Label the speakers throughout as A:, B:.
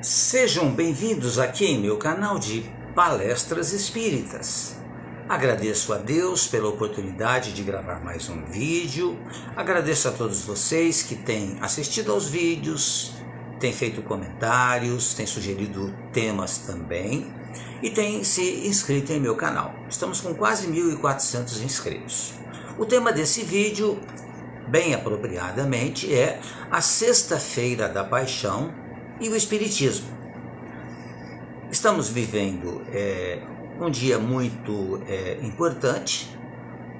A: Sejam bem-vindos aqui em meu canal de Palestras Espíritas. Agradeço a Deus pela oportunidade de gravar mais um vídeo. Agradeço a todos vocês que têm assistido aos vídeos, têm feito comentários, têm sugerido temas também e têm se inscrito em meu canal. Estamos com quase 1.400 inscritos. O tema desse vídeo, bem apropriadamente, é a Sexta-feira da Paixão e o Espiritismo. Estamos vivendo é, um dia muito é, importante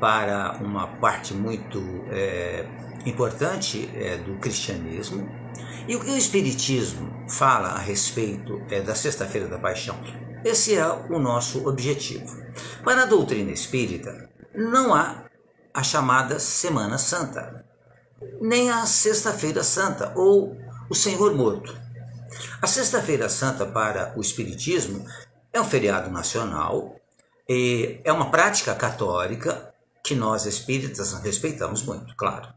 A: para uma parte muito é, importante é, do cristianismo. E o que o Espiritismo fala a respeito é, da Sexta-feira da Paixão? Esse é o nosso objetivo. Para a doutrina espírita, não há a chamada Semana Santa, nem a Sexta-feira Santa ou o Senhor Morto. A Sexta-feira Santa para o Espiritismo é um feriado nacional, é uma prática católica que nós espíritas respeitamos muito, claro.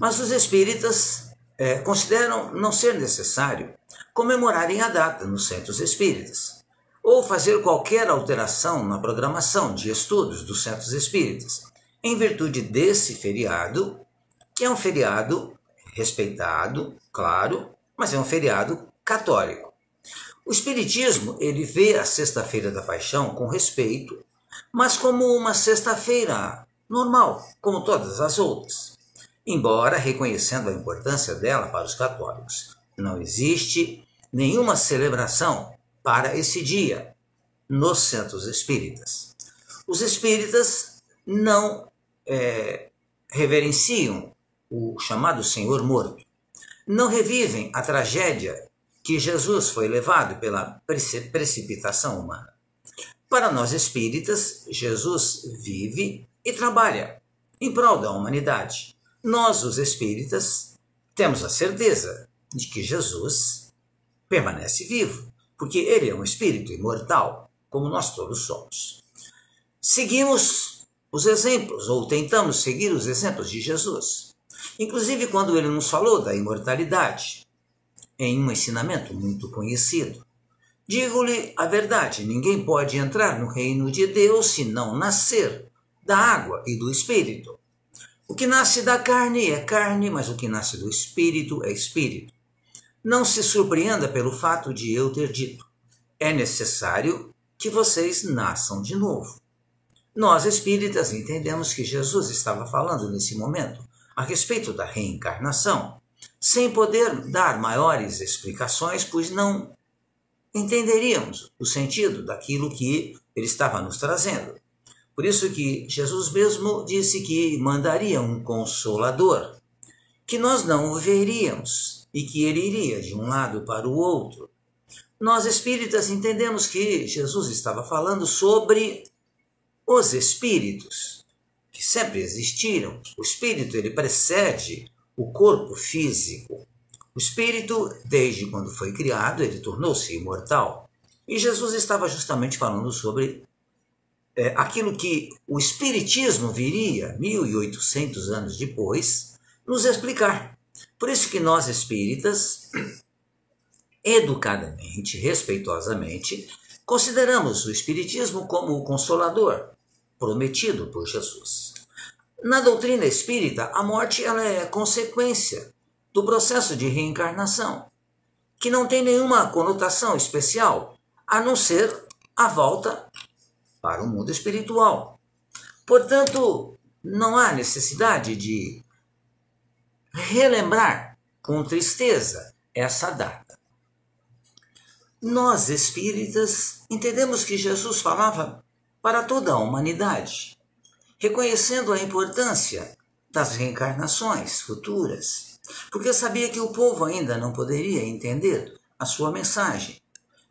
A: Mas os espíritas é, consideram não ser necessário comemorarem a data nos centros espíritas ou fazer qualquer alteração na programação de estudos dos centros espíritas, em virtude desse feriado, que é um feriado respeitado, claro, mas é um feriado católico. O espiritismo, ele vê a Sexta-feira da Paixão com respeito, mas como uma sexta-feira normal, como todas as outras. Embora reconhecendo a importância dela para os católicos, não existe nenhuma celebração para esse dia nos centros espíritas. Os espíritas não é, reverenciam o chamado Senhor morto, não revivem a tragédia que Jesus foi levado pela precipitação humana. Para nós espíritas, Jesus vive e trabalha em prol da humanidade. Nós, os espíritas, temos a certeza de que Jesus permanece vivo, porque ele é um espírito imortal, como nós todos somos. Seguimos os exemplos, ou tentamos seguir os exemplos de Jesus. Inclusive quando ele nos falou da imortalidade, em um ensinamento muito conhecido. Digo-lhe a verdade: ninguém pode entrar no reino de Deus se não nascer da água e do espírito. O que nasce da carne é carne, mas o que nasce do espírito é espírito. Não se surpreenda pelo fato de eu ter dito: é necessário que vocês nasçam de novo. Nós espíritas entendemos que Jesus estava falando nesse momento a respeito da reencarnação sem poder dar maiores explicações, pois não entenderíamos o sentido daquilo que ele estava nos trazendo. Por isso que Jesus mesmo disse que mandaria um consolador, que nós não o veríamos e que ele iria de um lado para o outro. Nós espíritas entendemos que Jesus estava falando sobre os espíritos, que sempre existiram. O espírito ele precede o corpo físico. O espírito, desde quando foi criado, ele tornou-se imortal. E Jesus estava justamente falando sobre é, aquilo que o Espiritismo viria, 1800 anos depois, nos explicar. Por isso que nós espíritas, educadamente, respeitosamente, consideramos o Espiritismo como o consolador prometido por Jesus. Na doutrina espírita, a morte ela é consequência do processo de reencarnação, que não tem nenhuma conotação especial, a não ser a volta para o mundo espiritual. Portanto, não há necessidade de relembrar com tristeza essa data. Nós espíritas entendemos que Jesus falava para toda a humanidade reconhecendo a importância das reencarnações futuras, porque sabia que o povo ainda não poderia entender a sua mensagem.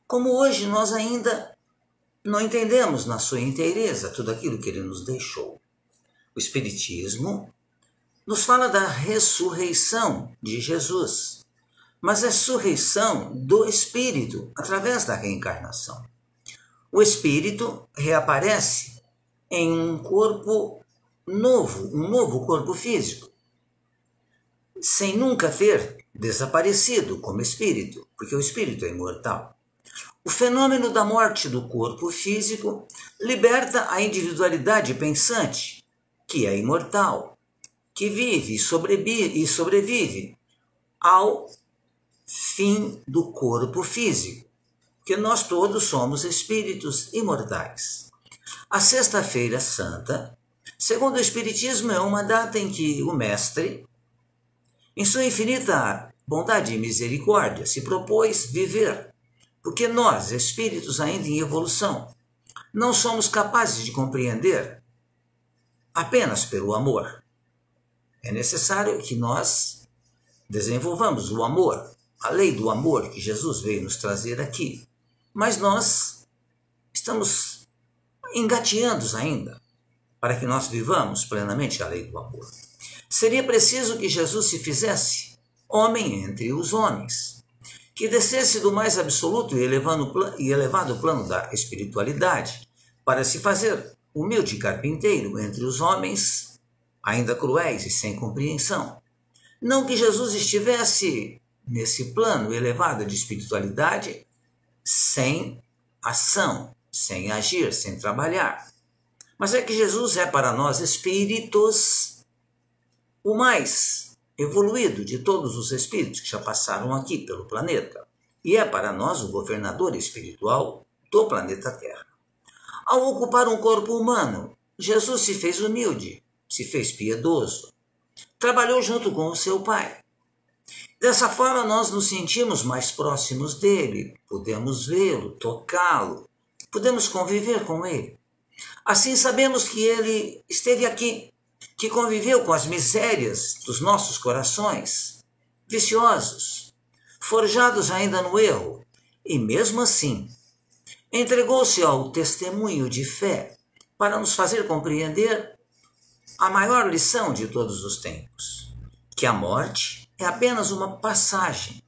A: Como hoje nós ainda não entendemos na sua inteireza tudo aquilo que ele nos deixou. O Espiritismo nos fala da ressurreição de Jesus, mas a ressurreição do Espírito através da reencarnação. O Espírito reaparece em um corpo novo, um novo corpo físico, sem nunca ter desaparecido como espírito, porque o espírito é imortal. O fenômeno da morte do corpo físico liberta a individualidade pensante, que é imortal, que vive e sobrevive, ao fim do corpo físico, que nós todos somos espíritos imortais. A Sexta-feira Santa, segundo o Espiritismo, é uma data em que o Mestre, em sua infinita bondade e misericórdia, se propôs viver, porque nós, espíritos ainda em evolução, não somos capazes de compreender apenas pelo amor. É necessário que nós desenvolvamos o amor, a lei do amor que Jesus veio nos trazer aqui. Mas nós estamos engateando ainda para que nós vivamos plenamente a lei do amor. Seria preciso que Jesus se fizesse homem entre os homens, que descesse do mais absoluto e elevado plano da espiritualidade para se fazer humilde carpinteiro entre os homens, ainda cruéis e sem compreensão. Não que Jesus estivesse nesse plano elevado de espiritualidade sem ação, sem agir, sem trabalhar. Mas é que Jesus é para nós espíritos o mais evoluído de todos os espíritos que já passaram aqui pelo planeta. E é para nós o governador espiritual do planeta Terra. Ao ocupar um corpo humano, Jesus se fez humilde, se fez piedoso, trabalhou junto com o seu Pai. Dessa forma, nós nos sentimos mais próximos dele, podemos vê-lo, tocá-lo, podemos conviver com ele. Assim, sabemos que ele esteve aqui, que conviveu com as misérias dos nossos corações, viciosos, forjados ainda no erro, e mesmo assim, entregou-se ao testemunho de fé para nos fazer compreender a maior lição de todos os tempos, que a morte é apenas uma passagem.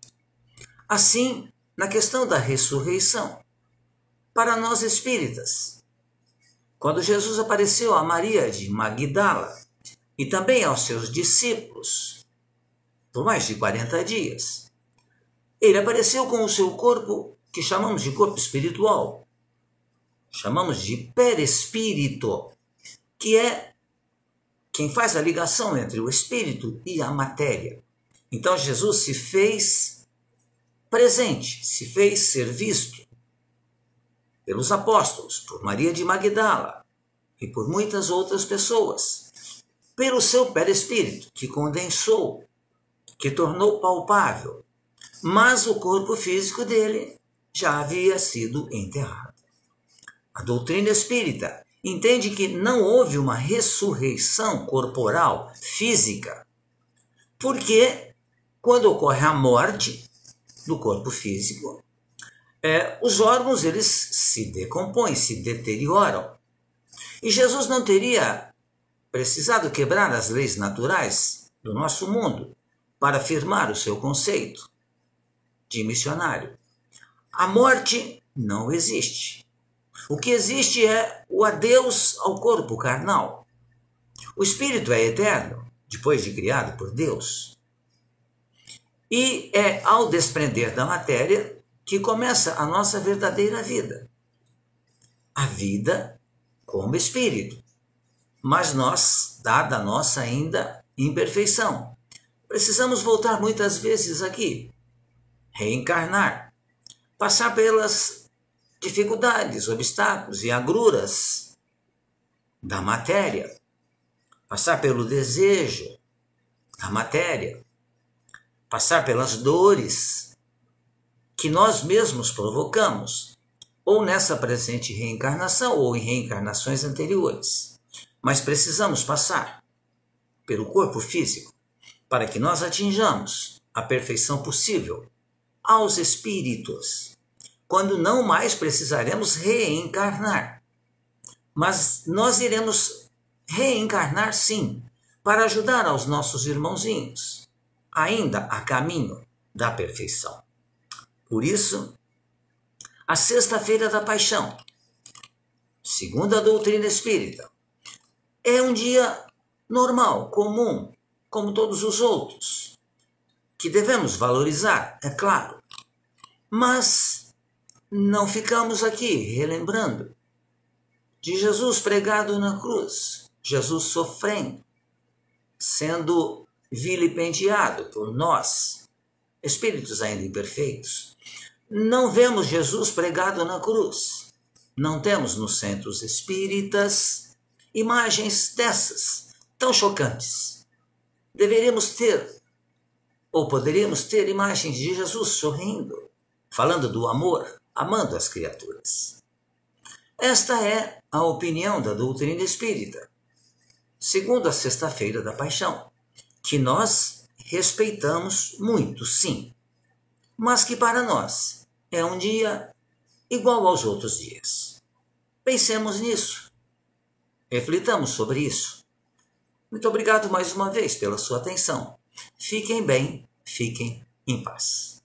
A: Assim, na questão da ressurreição, para nós espíritas, quando Jesus apareceu a Maria de Magdala e também aos seus discípulos, por mais de 40 dias, ele apareceu com o seu corpo que chamamos de corpo espiritual, chamamos de perispírito, que é quem faz a ligação entre o espírito e a matéria. Então Jesus se fez presente, se fez ser visto pelos apóstolos, por Maria de Magdala e por muitas outras pessoas, pelo seu perispírito, que condensou, que tornou palpável, mas o corpo físico dele já havia sido enterrado. A doutrina espírita entende que não houve uma ressurreição corporal, física, porque quando ocorre a morte do corpo físico, é, os órgãos eles se decompõem, se deterioram. E Jesus não teria precisado quebrar as leis naturais do nosso mundo para afirmar o seu conceito de missionário. A morte não existe. O que existe é o adeus ao corpo carnal. O espírito é eterno, depois de criado por Deus. E é ao desprender da matéria que começa a nossa verdadeira vida. A vida como espírito. Mas nós, dada a nossa ainda imperfeição, precisamos voltar muitas vezes aqui, reencarnar passar pelas dificuldades, obstáculos e agruras da matéria, passar pelo desejo da matéria, passar pelas dores que nós mesmos provocamos, ou nessa presente reencarnação ou em reencarnações anteriores. Mas precisamos passar pelo corpo físico para que nós atinjamos a perfeição possível aos espíritos, quando não mais precisaremos reencarnar. Mas nós iremos reencarnar sim, para ajudar aos nossos irmãozinhos, ainda a caminho da perfeição. Por isso, a Sexta-feira da Paixão, segundo a doutrina espírita, é um dia normal, comum, como todos os outros que devemos valorizar, é claro. Mas não ficamos aqui relembrando de Jesus pregado na cruz, Jesus sofrendo, sendo vilipendiado por nós, espíritos ainda imperfeitos. Não vemos Jesus pregado na cruz. Não temos nos centros espíritas imagens dessas, tão chocantes. Deveríamos ter, ou poderíamos ter, imagens de Jesus sorrindo, falando do amor, amando as criaturas. Esta é a opinião da doutrina espírita, segundo a Sexta-feira da Paixão, que nós respeitamos muito, sim, mas que para nós é um dia igual aos outros dias. Pensemos nisso. Reflitamos sobre isso. Muito obrigado mais uma vez pela sua atenção. Fiquem bem, fiquem em paz.